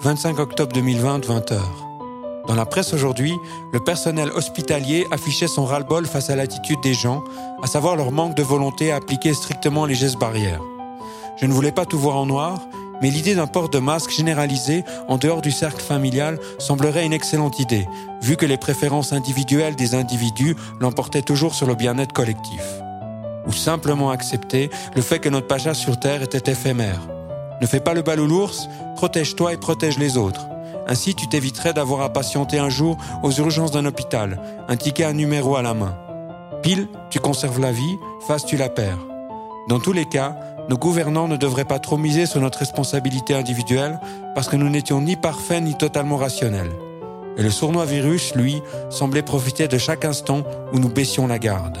25 octobre 2020, 20h. Dans la presse aujourd'hui, le personnel hospitalier affichait son ras-le-bol face à l'attitude des gens, à savoir leur manque de volonté à appliquer strictement les gestes barrières. Je ne voulais pas tout voir en noir, mais l'idée d'un port de masque généralisé en dehors du cercle familial semblerait une excellente idée, vu que les préférences individuelles des individus l'emportaient toujours sur le bien-être collectif. Ou simplement accepter le fait que notre passage sur Terre était éphémère. Ne fais pas le bal ou l'ours, protège-toi et protège les autres. Ainsi, tu t'éviterais d'avoir à patienter un jour aux urgences d'un hôpital, un ticket à numéro à la main. Pile, tu conserves la vie, face, tu la perds. Dans tous les cas, nos gouvernants ne devraient pas trop miser sur notre responsabilité individuelle parce que nous n'étions ni parfaits ni totalement rationnels. Et le sournois virus, lui, semblait profiter de chaque instant où nous baissions la garde.